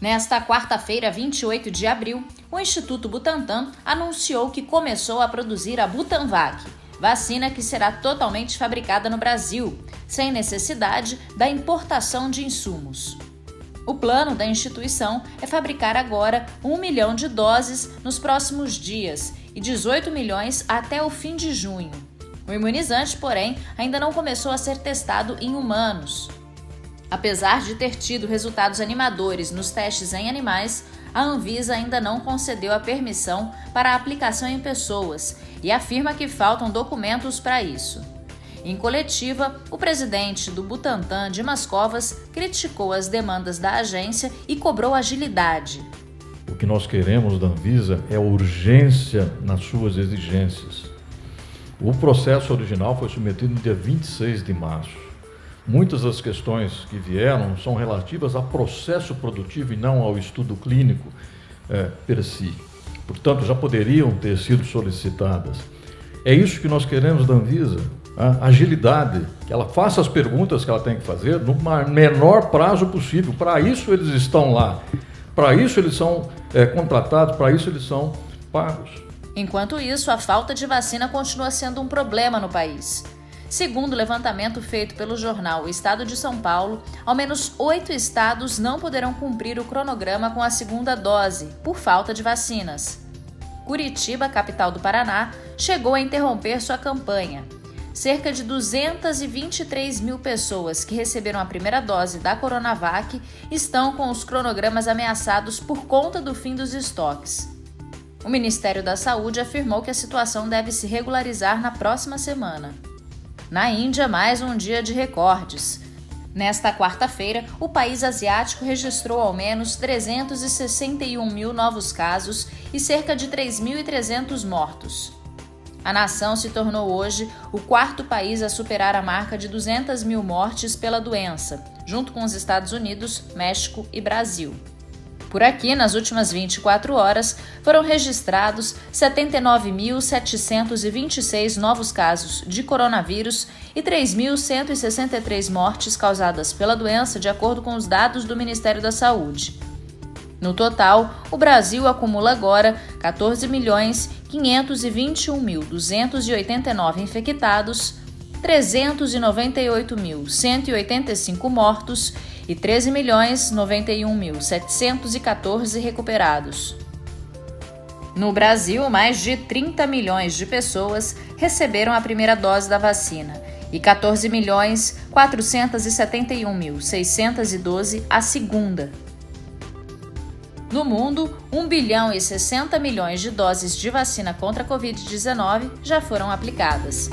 Nesta quarta-feira, 28 de abril, o Instituto Butantan anunciou que começou a produzir a Butanvac, vacina que será totalmente fabricada no Brasil, sem necessidade da importação de insumos. O plano da instituição é fabricar agora 1 milhão de doses nos próximos dias e 18 milhões até o fim de junho. O imunizante, porém, ainda não começou a ser testado em humanos. Apesar de ter tido resultados animadores nos testes em animais, a Anvisa ainda não concedeu a permissão para a aplicação em pessoas e afirma que faltam documentos para isso. Em coletiva, o presidente do Butantan, Dimas Covas, criticou as demandas da agência e cobrou agilidade. O que nós queremos da Anvisa é urgência nas suas exigências. O processo original foi submetido no dia 26 de março. Muitas das questões que vieram são relativas ao processo produtivo e não ao estudo clínico é, per si. Portanto, já poderiam ter sido solicitadas. É isso que nós queremos da Anvisa, a agilidade, que ela faça as perguntas que ela tem que fazer no menor prazo possível. Para isso eles estão lá, para isso eles são é, contratados, para isso eles são pagos. Enquanto isso, a falta de vacina continua sendo um problema no país. Segundo o levantamento feito pelo jornal O Estado de São Paulo, ao menos oito estados não poderão cumprir o cronograma com a segunda dose, por falta de vacinas. Curitiba, capital do Paraná, chegou a interromper sua campanha. Cerca de 223 mil pessoas que receberam a primeira dose da Coronavac estão com os cronogramas ameaçados por conta do fim dos estoques. O Ministério da Saúde afirmou que a situação deve se regularizar na próxima semana. Na Índia, mais um dia de recordes. Nesta quarta-feira, o país asiático registrou ao menos 361 mil novos casos e cerca de 3.300 mortos. A nação se tornou hoje o quarto país a superar a marca de 200 mil mortes pela doença, junto com os Estados Unidos, México e Brasil. Por aqui, nas últimas 24 horas, foram registrados 79.726 novos casos de coronavírus e 3.163 mortes causadas pela doença, de acordo com os dados do Ministério da Saúde. No total, o Brasil acumula agora 14.521.289 infectados, 398.185 mortos e 13 milhões 91 mil 714 recuperados. No Brasil, mais de 30 milhões de pessoas receberam a primeira dose da vacina e 14 milhões 471 mil 612 a segunda. No mundo, 1 bilhão e 60 milhões de doses de vacina contra a Covid-19 já foram aplicadas.